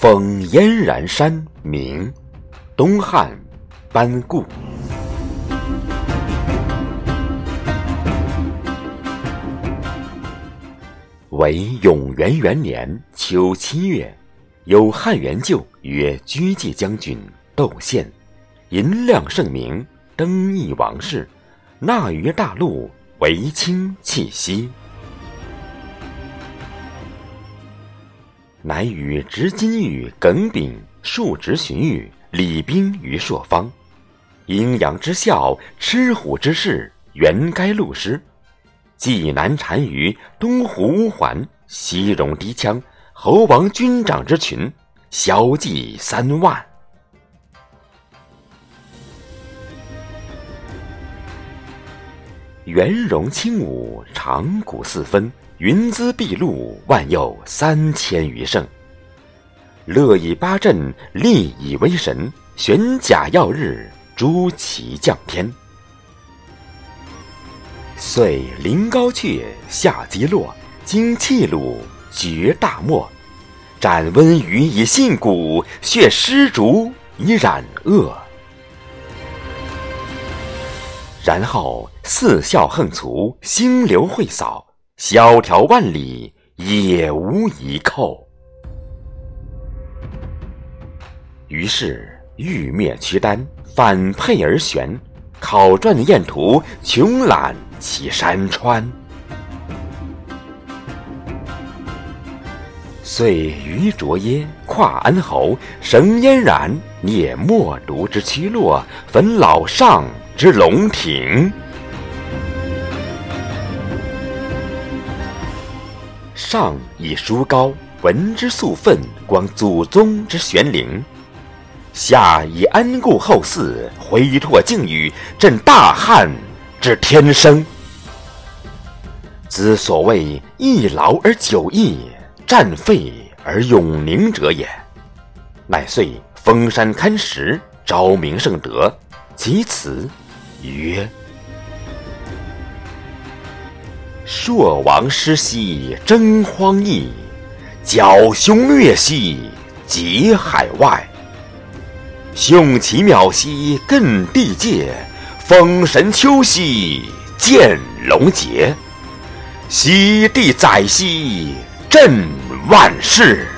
封燕然山明，东汉班固。为永元元年秋七月，有汉元舅曰居济将军窦宪，银亮圣明，登邑王室，纳于大陆，为清气息。乃与执金玉耿炳数执荀彧，礼兵于朔方。阴阳之孝，吃虎之势，原该戮师。济南单于，东湖乌桓，西戎氐羌，侯王军长之群，骁骑三万。圆融轻舞，长鼓四分，云姿毕露，万有三千余乘。乐以八阵，力以威神，玄甲耀日，诸旗降天。遂临高阙，下击落，经气鲁，绝大漠。斩温鱼以信骨，血湿竹以染恶。然后四笑横卒，星流会扫，萧条万里，也无一寇。于是欲灭屈丹，反沛而旋，考传燕图，穷览其山川。遂于卓耶，跨安侯，绳燕然，蹑莫毒之屈落，焚老上之龙庭。上以书高，闻之肃愤，光祖宗之玄灵。下以安固后嗣，恢拓靖宇，震大汉之天生。兹所谓一劳而久逸，战废而永宁者也。乃遂封山刊石，昭明圣德，其辞曰：“朔王失兮征荒邑，剿凶虐兮及海外。”雄奇渺兮亘地界，风神丘兮见龙节，席地载兮震万世。